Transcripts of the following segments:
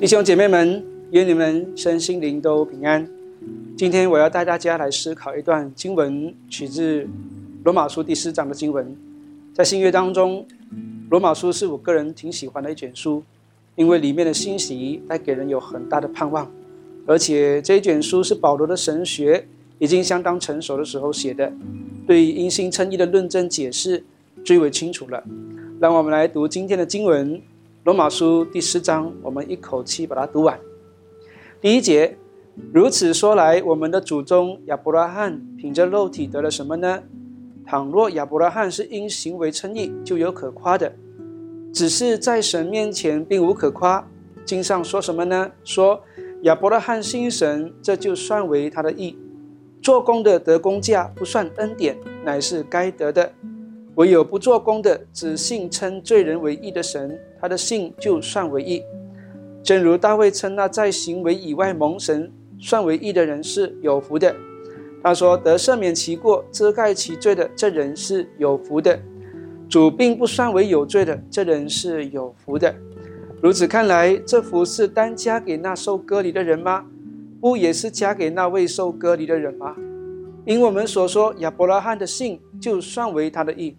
弟兄姐妹们，愿你们身心灵都平安。今天我要带大家来思考一段经文，取自罗马书第四章的经文。在新约当中，罗马书是我个人挺喜欢的一卷书，因为里面的信息带给人有很大的盼望，而且这一卷书是保罗的神学已经相当成熟的时候写的，对于因信称义的论证解释最为清楚了。让我们来读今天的经文。罗马书第十章，我们一口气把它读完。第一节，如此说来，我们的祖宗亚伯拉罕凭着肉体得了什么呢？倘若亚伯拉罕是因行为称义，就有可夸的；只是在神面前并无可夸。经上说什么呢？说亚伯拉罕信神，这就算为他的义。做工的得工价，不算恩典，乃是该得的。唯有不做工的，只信称罪人为义的神，他的信就算为义。正如大卫称那在行为以外蒙神算为义的人是有福的。他说：“得赦免其过、遮盖其罪的这人是有福的。主并不算为有罪的这人是有福的。”如此看来，这福是单加给那受割礼的人吗？不也是加给那未受割礼的人吗？因我们所说，亚伯拉罕的信就算为他的义。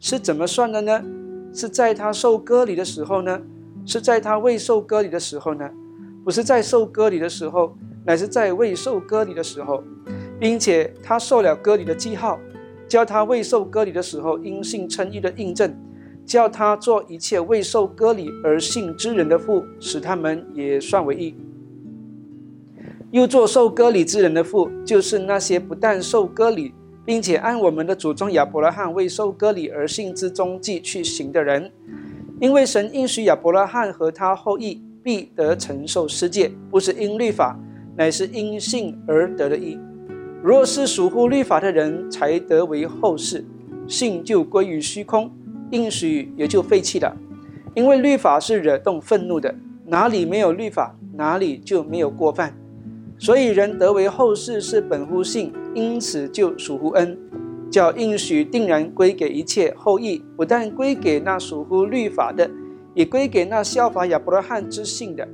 是怎么算的呢？是在他受割礼的时候呢？是在他未受割礼的时候呢？不是在受割礼的时候，乃是在未受割礼的时候，并且他受了割礼的记号，叫他未受割礼的时候因信称义的印证，叫他做一切未受割礼而信之人的父，使他们也算为义。又做受割礼之人的父，就是那些不但受割礼。并且按我们的祖宗亚伯拉罕未受割礼而信之踪迹去行的人，因为神应许亚伯拉罕和他后裔必得承受世界，不是因律法，乃是因信而得的义。若是属乎律法的人才得为后世，信就归于虚空，应许也就废弃了。因为律法是惹动愤怒的，哪里没有律法，哪里就没有过犯。所以人得为后世是本乎信。因此就属乎恩，叫应许定然归给一切后裔，不但归给那属乎律法的，也归给那效法亚伯拉罕之信的。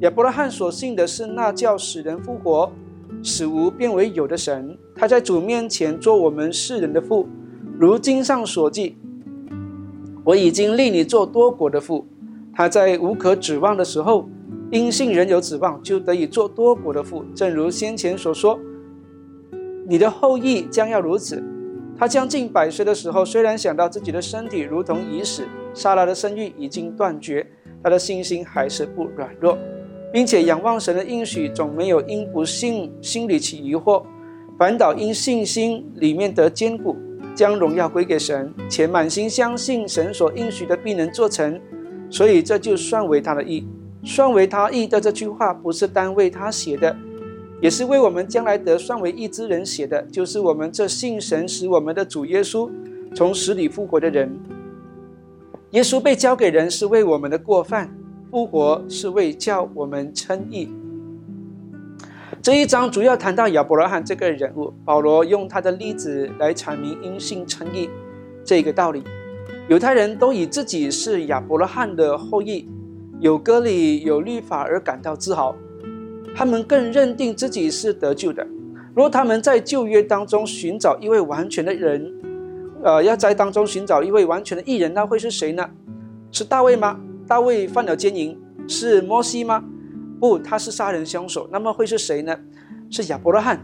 亚伯拉罕所信的是那叫使人复活、使无变为有的神。他在主面前做我们世人的父，如经上所记：“我已经立你做多国的父。”他在无可指望的时候，因信人有指望，就得以做多国的父。正如先前所说。你的后裔将要如此。他将近百岁的时候，虽然想到自己的身体如同已死，莎拉的生育已经断绝，他的信心还是不软弱，并且仰望神的应许，总没有因不信心里起疑惑，反倒因信心里面得坚固，将荣耀归给神，且满心相信神所应许的必能做成，所以这就算为他的义。算为他义的这句话，不是单为他写的。也是为我们将来得算为义之人写的，就是我们这信神使我们的主耶稣从死里复活的人。耶稣被交给人是为我们的过犯，复活是为叫我们称义。这一章主要谈到亚伯拉罕这个人物，保罗用他的例子来阐明因信称义这个道理。犹太人都以自己是亚伯拉罕的后裔，有割礼有律法而感到自豪。他们更认定自己是得救的。如果他们在旧约当中寻找一位完全的人，呃，要在当中寻找一位完全的艺人，那会是谁呢？是大卫吗？大卫犯了奸淫，是摩西吗？不，他是杀人凶手。那么会是谁呢？是亚伯拉罕。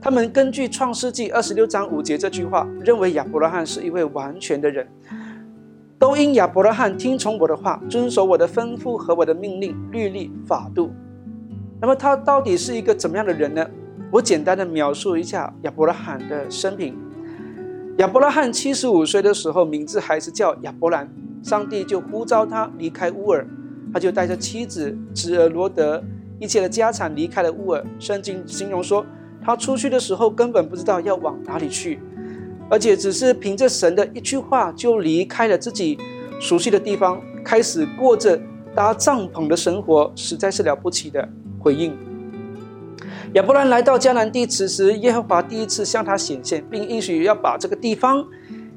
他们根据创世纪二十六章五节这句话，认为亚伯拉罕是一位完全的人。都因亚伯拉罕听从我的话，遵守我的吩咐和我的命令、律例、法度。那么他到底是一个怎么样的人呢？我简单的描述一下亚伯拉罕的生平。亚伯拉罕七十五岁的时候，名字还是叫亚伯兰，上帝就呼召他离开乌尔，他就带着妻子、侄儿罗德一切的家产离开了乌尔。圣经形容说，他出去的时候根本不知道要往哪里去，而且只是凭着神的一句话就离开了自己熟悉的地方，开始过着搭帐篷的生活，实在是了不起的。回应亚伯兰来到迦南地，此时耶和华第一次向他显现，并应许要把这个地方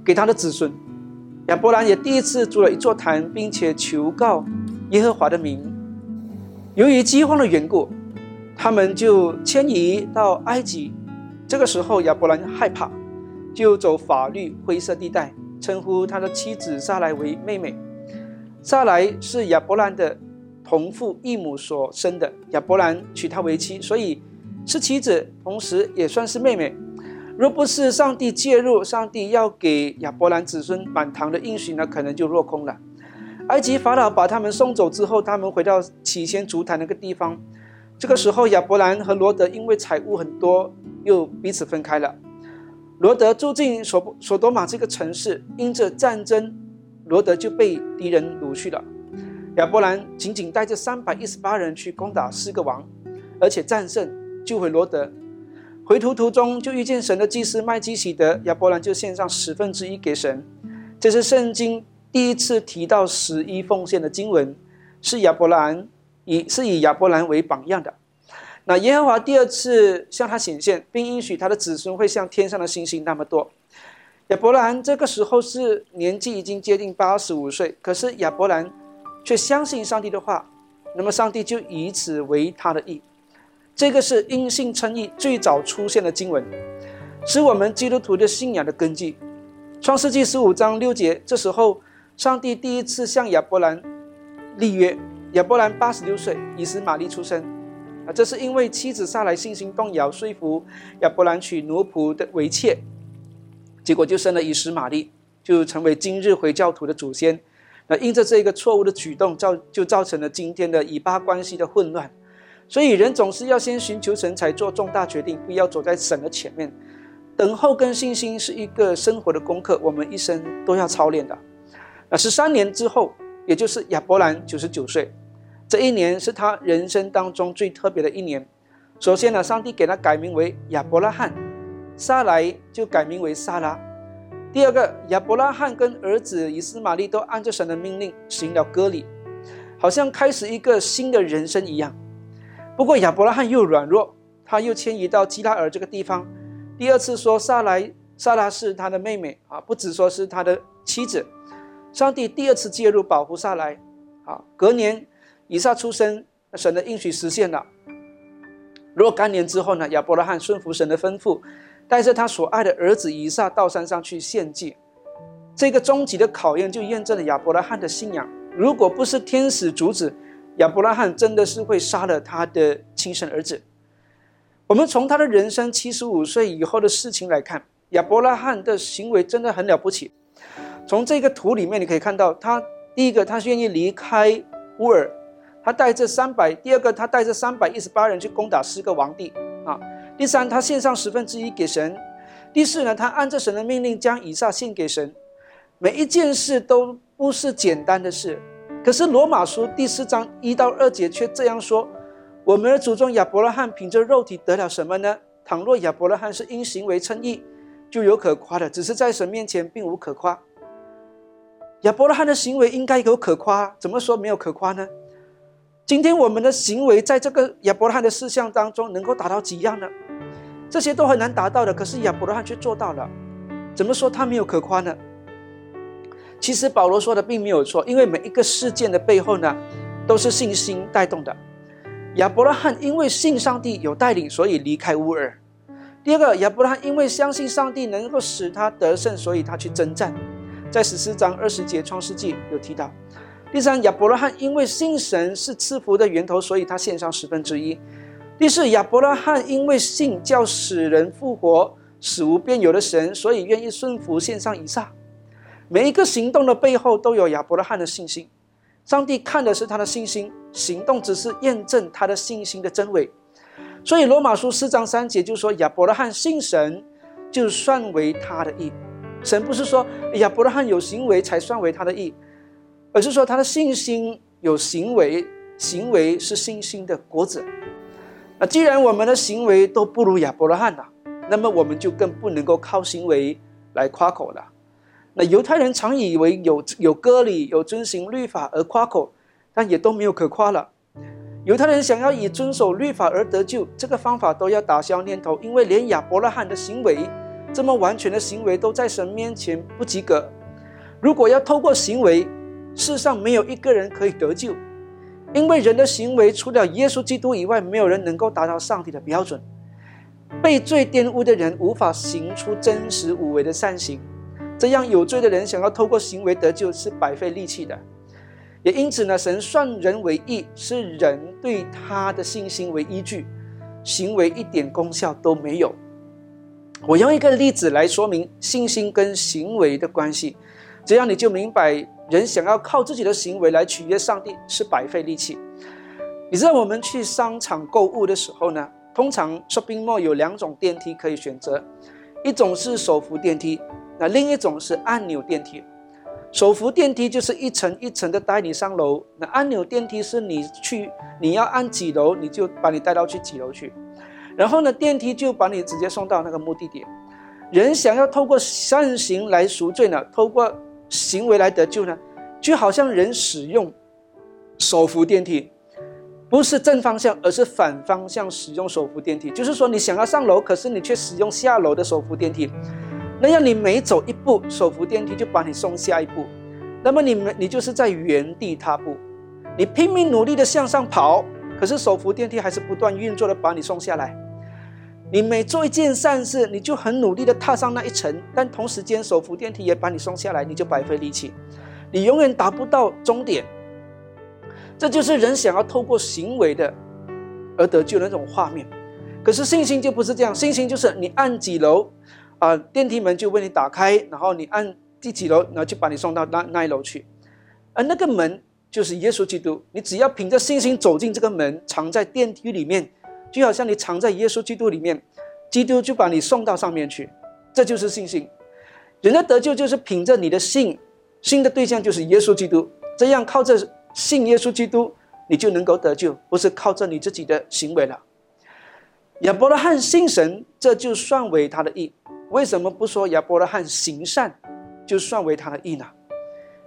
给他的子孙。亚伯兰也第一次筑了一座坛，并且求告耶和华的名。由于饥荒的缘故，他们就迁移到埃及。这个时候，亚伯兰害怕，就走法律灰色地带，称呼他的妻子撒莱为妹妹。撒莱是亚伯兰的同父异母所生的，亚伯兰娶她为妻，所以是妻子，同时也算是妹妹。若不是上帝介入，上帝要给亚伯兰子孙满堂的应许呢，可能就落空了。埃及法老把他们送走之后，他们回到起先足坛那个地方。这个时候，亚伯兰和罗德因为财物很多，又彼此分开了。罗德住进索索多玛这个城市，因着战争，罗德就被敌人掳去了。亚伯兰仅仅带着三百一十八人去攻打四个王，而且战胜，救回罗德。回途途中就遇见神的祭司麦基喜德，亚伯兰就献上十分之一给神。这是圣经。第一次提到十一奉献的经文，是亚伯兰以是以亚伯兰为榜样的。那耶和华第二次向他显现，并应许他的子孙会像天上的星星那么多。亚伯兰这个时候是年纪已经接近八十五岁，可是亚伯兰却相信上帝的话，那么上帝就以此为他的意。这个是因信称义最早出现的经文，是我们基督徒的信仰的根基。创世纪十五章六节，这时候。上帝第一次向亚伯兰立约，亚伯兰八十六岁，以实玛利出生。这是因为妻子撒来信心动摇，说服亚伯兰娶奴仆的为妾，结果就生了以实玛利，就成为今日回教徒的祖先。那因着这个错误的举动，造就造成了今天的以巴关系的混乱。所以人总是要先寻求神，才做重大决定，不要走在神的前面。等候跟信心是一个生活的功课，我们一生都要操练的。那十三年之后，也就是亚伯兰九十九岁，这一年是他人生当中最特别的一年。首先呢，上帝给他改名为亚伯拉罕，撒来就改名为撒拉。第二个，亚伯拉罕跟儿子以斯玛利都按着神的命令行了割礼，好像开始一个新的人生一样。不过亚伯拉罕又软弱，他又迁移到基拉尔这个地方。第二次说撒来，撒拉是他的妹妹啊，不只说是他的妻子。上帝第二次介入保护撒来，啊，隔年以撒出生，神的应许实现了。若干年之后呢，亚伯拉罕顺服神的吩咐，带着他所爱的儿子以撒到山上去献祭。这个终极的考验就验证了亚伯拉罕的信仰。如果不是天使阻止，亚伯拉罕真的是会杀了他的亲生儿子。我们从他的人生七十五岁以后的事情来看，亚伯拉罕的行为真的很了不起。从这个图里面，你可以看到，他第一个，他是愿意离开乌尔，他带着三百；第二个，他带着三百一十八人去攻打四个王帝啊；第三，他献上十分之一给神；第四呢，他按照神的命令将以撒献给神。每一件事都不是简单的事，可是罗马书第四章一到二节却这样说：我们的祖宗亚伯拉罕凭着肉体得了什么呢？倘若亚伯拉罕是因行为称义，就有可夸的；只是在神面前并无可夸。亚伯拉罕的行为应该有可夸，怎么说没有可夸呢？今天我们的行为在这个亚伯拉罕的事项当中能够达到几样呢？这些都很难达到的，可是亚伯拉罕却做到了，怎么说他没有可夸呢？其实保罗说的并没有错，因为每一个事件的背后呢，都是信心带动的。亚伯拉罕因为信上帝有带领，所以离开乌尔；第二个，亚伯拉罕因为相信上帝能够使他得胜，所以他去征战。在十四章二十节创世纪有提到。第三，亚伯拉罕因为信神是赐福的源头，所以他献上十分之一。第四，亚伯拉罕因为信叫死人复活、死无变有的神，所以愿意顺服献上以撒。每一个行动的背后都有亚伯拉罕的信心。上帝看的是他的信心，行动只是验证他的信心的真伪。所以罗马书四章三节就说：亚伯拉罕信神，就算为他的义。神不是说亚伯拉罕有行为才算为他的义，而是说他的信心有行为，行为是信心的果子。那既然我们的行为都不如亚伯拉罕了，那么我们就更不能够靠行为来夸口了。那犹太人常以为有有割礼、有遵行律法而夸口，但也都没有可夸了。犹太人想要以遵守律法而得救，这个方法都要打消念头，因为连亚伯拉罕的行为。这么完全的行为都在神面前不及格。如果要透过行为，世上没有一个人可以得救。因为人的行为除了耶稣基督以外，没有人能够达到上帝的标准。被罪玷污的人无法行出真实无为的善行，这样有罪的人想要透过行为得救是白费力气的。也因此呢，神算人为义，是人对他的信心为依据，行为一点功效都没有。我用一个例子来说明信心跟行为的关系，这样你就明白，人想要靠自己的行为来取悦上帝是白费力气。你知道我们去商场购物的时候呢？通常 shopping mall 有两种电梯可以选择，一种是手扶电梯，那另一种是按钮电梯。手扶电梯就是一层一层的带你上楼，那按钮电梯是你去你要按几楼，你就把你带到去几楼去，然后呢电梯就把你直接送到那个目的地。人想要透过善行来赎罪呢，透过行为来得救呢，就好像人使用手扶电梯。不是正方向，而是反方向使用手扶电梯。就是说，你想要上楼，可是你却使用下楼的手扶电梯，那样你每走一步，手扶电梯就把你送下一步，那么你们你就是在原地踏步。你拼命努力的向上跑，可是手扶电梯还是不断运作的把你送下来。你每做一件善事，你就很努力的踏上那一层，但同时间手扶电梯也把你送下来，你就白费力气，你永远达不到终点。这就是人想要透过行为的而得救的那种画面，可是信心就不是这样。信心就是你按几楼，啊，电梯门就为你打开，然后你按第几楼，然后就把你送到那那一楼去。而那个门就是耶稣基督，你只要凭着信心走进这个门，藏在电梯里面，就好像你藏在耶稣基督里面，基督就把你送到上面去。这就是信心。人的得救就是凭着你的信，信的对象就是耶稣基督，这样靠着。信耶稣基督，你就能够得救，不是靠着你自己的行为了。亚伯拉罕信神，这就算为他的义。为什么不说亚伯拉罕行善，就算为他的义呢？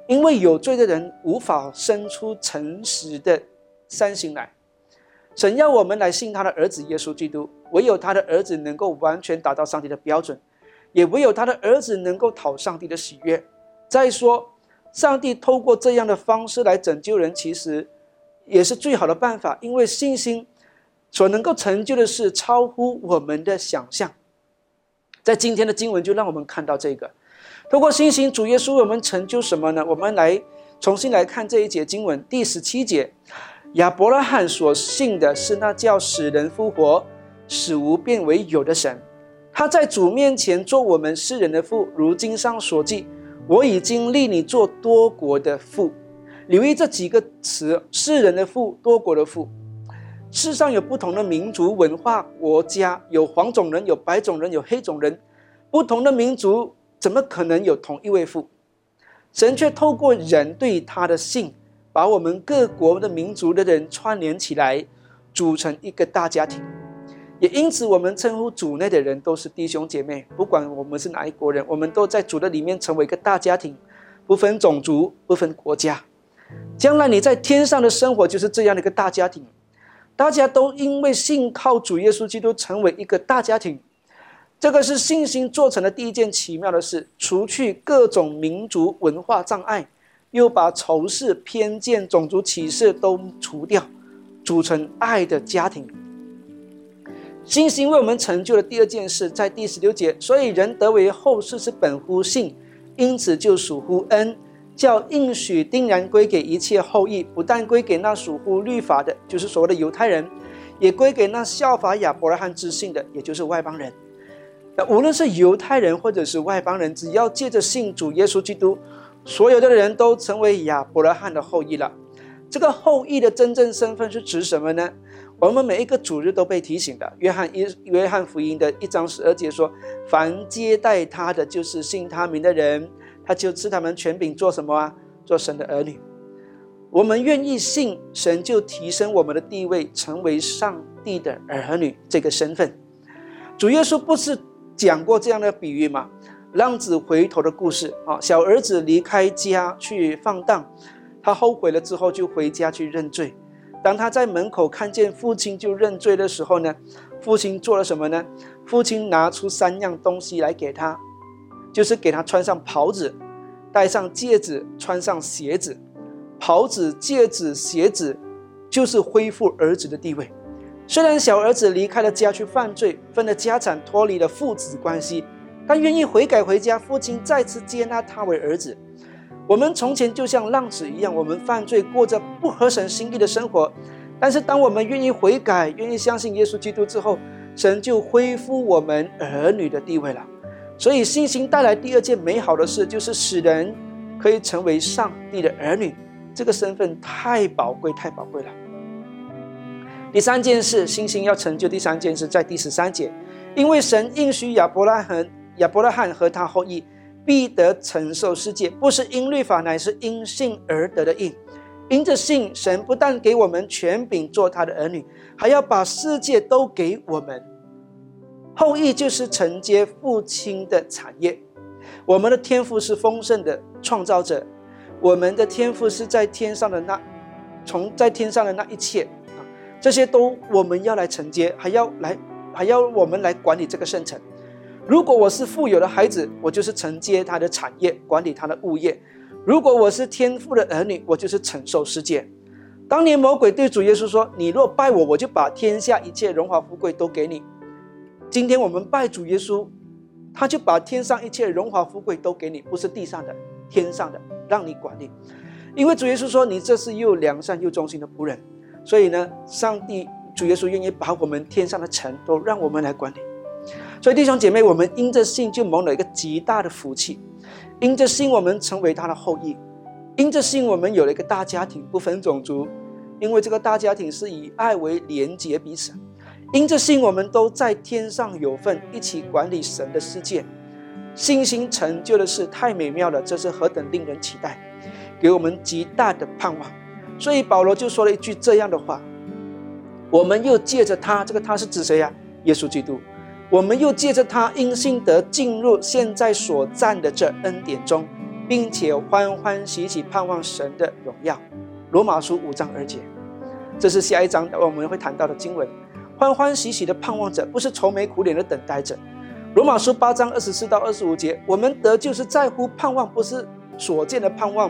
因为有罪的人无法生出诚实的善行来。神要我们来信他的儿子耶稣基督，唯有他的儿子能够完全达到上帝的标准，也唯有他的儿子能够讨上帝的喜悦。再说。上帝透过这样的方式来拯救人，其实也是最好的办法。因为信心所能够成就的事超乎我们的想象。在今天的经文就让我们看到这个：透过信心，主耶稣为我们成就什么呢？我们来重新来看这一节经文，第十七节：亚伯拉罕所信的是那叫使人复活、使无变为有的神。他在主面前做我们世人的父，如经上所记。我已经立你做多国的父，留意这几个词：世人的父，多国的父。世上有不同的民族、文化、国家，有黄种人，有白种人，有黑种人。不同的民族怎么可能有同一位父？神却透过人对他的信，把我们各国的民族的人串联起来，组成一个大家庭。也因此，我们称呼主内的人都是弟兄姐妹，不管我们是哪一国人，我们都在主的里面成为一个大家庭，不分种族，不分国家。将来你在天上的生活就是这样的一个大家庭，大家都因为信靠主耶稣基督，成为一个大家庭。这个是信心做成的第一件奇妙的事，除去各种民族文化障碍，又把仇视、偏见、种族歧视都除掉，组成爱的家庭。信心为我们成就了第二件事，在第十六节，所以人得为后世是本乎信，因此就属乎恩，叫应许定然归给一切后裔，不但归给那属乎律法的，就是所谓的犹太人，也归给那效法亚伯拉罕之信的，也就是外邦人。那无论是犹太人或者是外邦人，只要借着信主耶稣基督，所有的人都成为亚伯拉罕的后裔了。这个后裔的真正身份是指什么呢？我们每一个主日都被提醒的。约翰一约翰福音的一章十二节说：“凡接待他的，就是信他名的人，他就赐他们权柄做什么啊？做神的儿女。”我们愿意信神，就提升我们的地位，成为上帝的儿女这个身份。主耶稣不是讲过这样的比喻吗？浪子回头的故事啊，小儿子离开家去放荡，他后悔了之后就回家去认罪。当他在门口看见父亲就认罪的时候呢，父亲做了什么呢？父亲拿出三样东西来给他，就是给他穿上袍子，戴上戒指，穿上鞋子。袍子、戒指、鞋子就是恢复儿子的地位。虽然小儿子离开了家去犯罪，分了家产，脱离了父子关系，但愿意悔改回家，父亲再次接纳他为儿子。我们从前就像浪子一样，我们犯罪，过着不合神心意的生活。但是，当我们愿意悔改，愿意相信耶稣基督之后，神就恢复我们儿女的地位了。所以，信心带来第二件美好的事，就是使人可以成为上帝的儿女。这个身份太宝贵，太宝贵了。第三件事，信心要成就。第三件事在第十三节，因为神应许亚伯拉罕、亚伯拉罕和他后裔必得承受世界，不是因律法，乃是因信而得的应。因着信，神不但给我们权柄做他的儿女，还要把世界都给我们。后裔就是承接父亲的产业。我们的天赋是丰盛的创造者。我们的天赋是在天上的那，从在天上的那一切啊，这些都我们要来承接，还要来，还要我们来管理这个圣城。如果我是富有的孩子，我就是承接他的产业，管理他的物业；如果我是天父的儿女，我就是承受世界。当年魔鬼对主耶稣说：“你若拜我，我就把天下一切荣华富贵都给你。”今天我们拜主耶稣，他就把天上一切荣华富贵都给你，不是地上的，天上的。让你管理，因为主耶稣说你这是又良善又忠心的仆人，所以呢，上帝主耶稣愿意把我们天上的城都让我们来管理。所以弟兄姐妹，我们因着信就蒙了一个极大的福气，因着信我们成为他的后裔，因着信我们有了一个大家庭，不分种族，因为这个大家庭是以爱为连结彼此，因着信我们都在天上有份，一起管理神的世界。信心成就的事太美妙了，这是何等令人期待，给我们极大的盼望。所以保罗就说了一句这样的话：我们又借着他，这个他是指谁呀？耶稣基督。我们又借着他因信得进入现在所占的这恩典中，并且欢欢喜喜盼望神的荣耀。罗马书五章二节，这是下一章我们会谈到的经文。欢欢喜喜的盼望着，不是愁眉苦脸的等待着。罗马书八章二十四到二十五节，我们得就是在乎盼望，不是所见的盼望，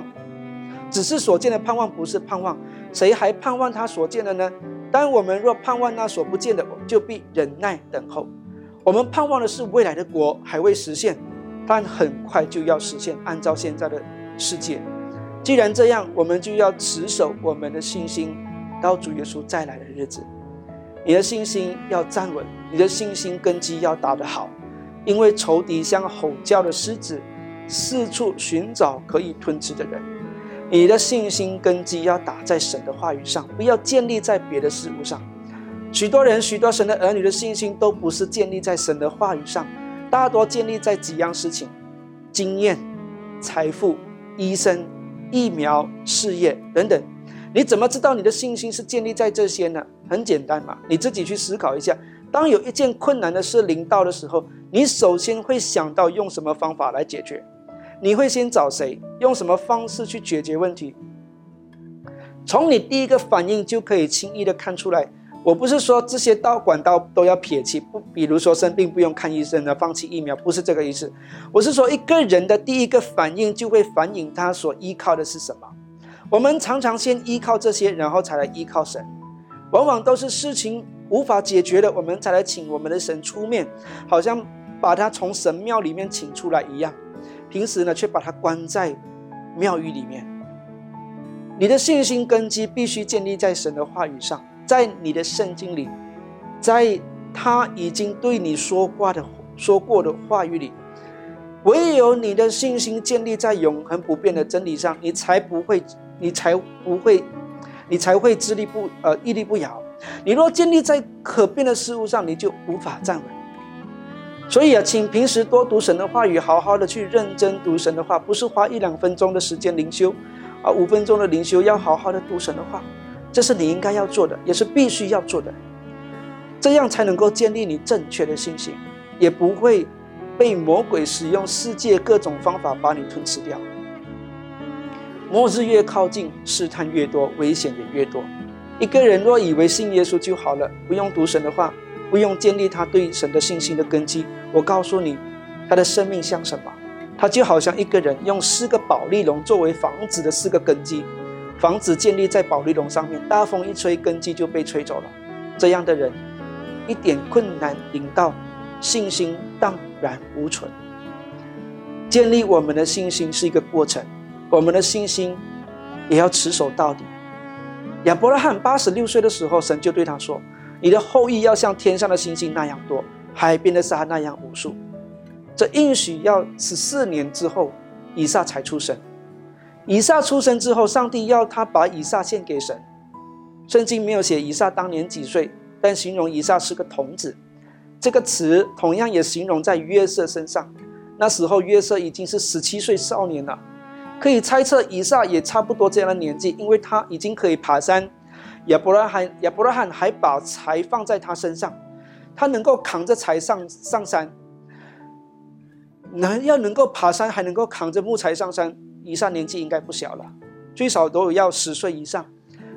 只是所见的盼望不是盼望，谁还盼望他所见的呢？但我们若盼望那所不见的，就必忍耐等候。我们盼望的是未来的国还未实现，但很快就要实现。按照现在的世界，既然这样，我们就要持守我们的信心，到主耶稣再来的日子。你的信心要站稳，你的信心根基要打得好。因为仇敌像吼叫的狮子，四处寻找可以吞吃的人。你的信心根基要打在神的话语上，不要建立在别的事物上。许多人、许多神的儿女的信心都不是建立在神的话语上，大多建立在几样事情：经验、财富、医生、疫苗、事业等等。你怎么知道你的信心是建立在这些呢？很简单嘛，你自己去思考一下。当有一件困难的事临到的时候，你首先会想到用什么方法来解决？你会先找谁？用什么方式去解决问题？从你第一个反应就可以轻易的看出来。我不是说这些道管道都要撇弃，不，比如说生病不用看医生的，放弃疫苗，不是这个意思。我是说一个人的第一个反应就会反映他所依靠的是什么。我们常常先依靠这些，然后才来依靠神，往往都是事情。无法解决的，我们才来请我们的神出面，好像把他从神庙里面请出来一样。平时呢，却把他关在庙宇里面。你的信心根基必须建立在神的话语上，在你的圣经里，在他已经对你说话的说过的话语里。唯有你的信心建立在永恒不变的真理上，你才不会，你才不会，你才会屹立不呃屹立不摇。你若建立在可变的事物上，你就无法站稳。所以啊，请平时多读神的话语，好好的去认真读神的话，不是花一两分钟的时间灵修，啊，五分钟的灵修，要好好的读神的话，这是你应该要做的，也是必须要做的。这样才能够建立你正确的信心，也不会被魔鬼使用世界各种方法把你吞吃掉。末日越靠近，试探越多，危险也越多。一个人若以为信耶稣就好了，不用读神的话，不用建立他对神的信心的根基，我告诉你，他的生命像什么？他就好像一个人用四个宝丽龙作为房子的四个根基，房子建立在保利龙上面，大风一吹，根基就被吹走了。这样的人，一点困难临到，信心荡然无存。建立我们的信心是一个过程，我们的信心也要持守到底。亚伯拉罕八十六岁的时候，神就对他说：“你的后裔要像天上的星星那样多，海边的沙那样无数。”这应许要十四年之后，以撒才出生。以撒出生之后，上帝要他把以撒献给神。圣经没有写以撒当年几岁，但形容以撒是个童子。这个词同样也形容在约瑟身上。那时候约瑟已经是十七岁少年了。可以猜测，以撒也差不多这样的年纪，因为他已经可以爬山。亚伯拉罕亚伯拉罕还把柴放在他身上，他能够扛着柴上上山。能要能够爬山，还能够扛着木材上山，以上年纪应该不小了，最少都有要十岁以上。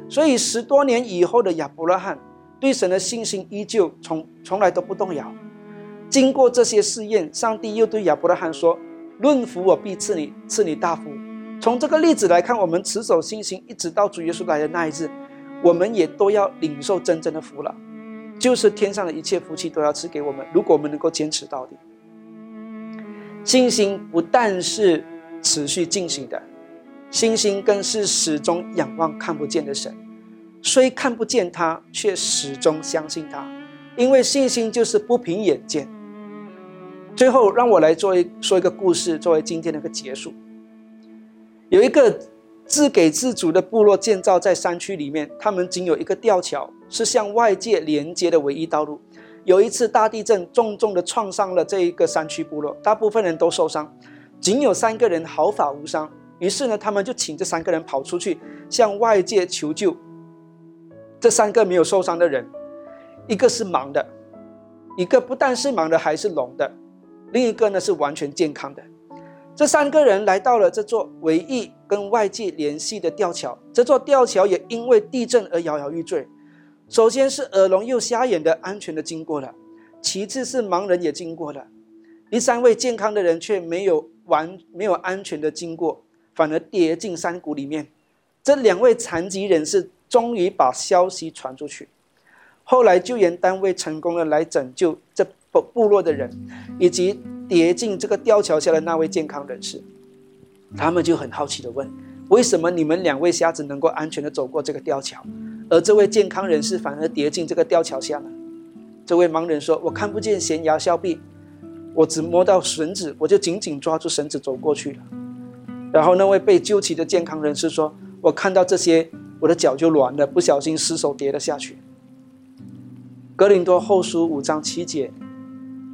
所以十多年以后的亚伯拉罕对神的信心依旧从从来都不动摇。经过这些试验，上帝又对亚伯拉罕说：“论福，我必赐你赐你大福。”从这个例子来看，我们持守信心，一直到主耶稣来的那一日，我们也都要领受真正的福了，就是天上的一切福气都要赐给我们。如果我们能够坚持到底，信心不但是持续进行的，信心更是始终仰望看不见的神，虽看不见他，却始终相信他，因为信心就是不凭眼见。最后，让我来做一说一个故事，作为今天的一个结束。有一个自给自足的部落建造在山区里面，他们仅有一个吊桥，是向外界连接的唯一道路。有一次大地震重重的创伤了这一个山区部落，大部分人都受伤，仅有三个人毫发无伤。于是呢，他们就请这三个人跑出去向外界求救。这三个没有受伤的人，一个是盲的，一个不但是盲的，还是聋的，另一个呢是完全健康的。这三个人来到了这座唯一跟外界联系的吊桥，这座吊桥也因为地震而摇摇欲坠。首先是耳聋又瞎眼的安全的经过了，其次是盲人也经过了，第三位健康的人却没有完没有安全的经过，反而跌进山谷里面。这两位残疾人士终于把消息传出去，后来救援单位成功的来拯救这部部落的人，以及。跌进这个吊桥下的那位健康人士，他们就很好奇的问：为什么你们两位瞎子能够安全的走过这个吊桥，而这位健康人士反而跌进这个吊桥下呢？这位盲人说：“我看不见悬崖峭壁，我只摸到绳子，我就紧紧抓住绳子走过去了。”然后那位被救起的健康人士说：“我看到这些，我的脚就软了，不小心失手跌了下去。”格林多后书五章七节。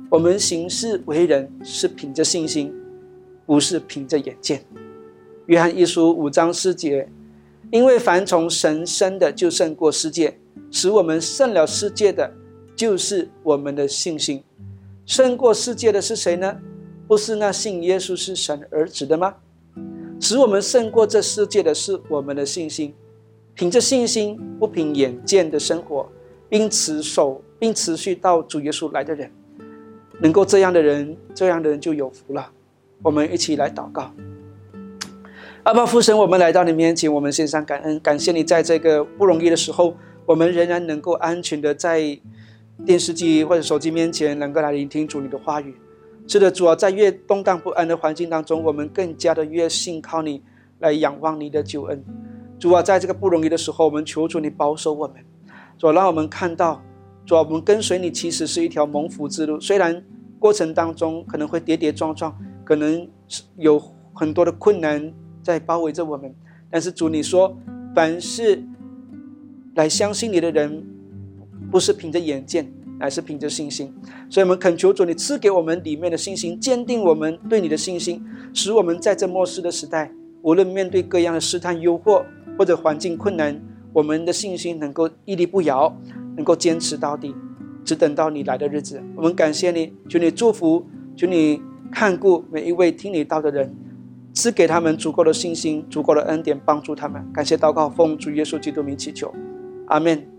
我们行事为人是凭着信心，不是凭着眼见。约翰一书五章四节，因为凡从神生的就胜过世界，使我们胜了世界的，就是我们的信心。胜过世界的是谁呢？不是那信耶稣是神儿子的吗？使我们胜过这世界的是我们的信心。凭着信心，不凭眼见的生活，并持守并持续到主耶稣来的人。能够这样的人，这样的人就有福了。我们一起来祷告。阿爸父神，我们来到你面前，我们献上感恩，感谢你在这个不容易的时候，我们仍然能够安全的在电视机或者手机面前，能够来聆听主你的话语。是的，主啊，在越动荡不安的环境当中，我们更加的越信靠你，来仰望你的救恩。主啊，在这个不容易的时候，我们求主你保守我们，主让我们看到。主，我们跟随你其实是一条蒙福之路。虽然过程当中可能会跌跌撞撞，可能是有很多的困难在包围着我们，但是主，你说，凡是来相信你的人，不是凭着眼见，乃是凭着信心。所以，我们恳求主，你赐给我们里面的信心，坚定我们对你的信心，使我们在这末世的时代，无论面对各样的试探、诱惑或者环境困难，我们的信心能够屹立不摇。能够坚持到底，只等到你来的日子。我们感谢你，求你祝福，求你看顾每一位听你道的人，赐给他们足够的信心、足够的恩典，帮助他们。感谢祷告，奉主耶稣基督名祈求，阿门。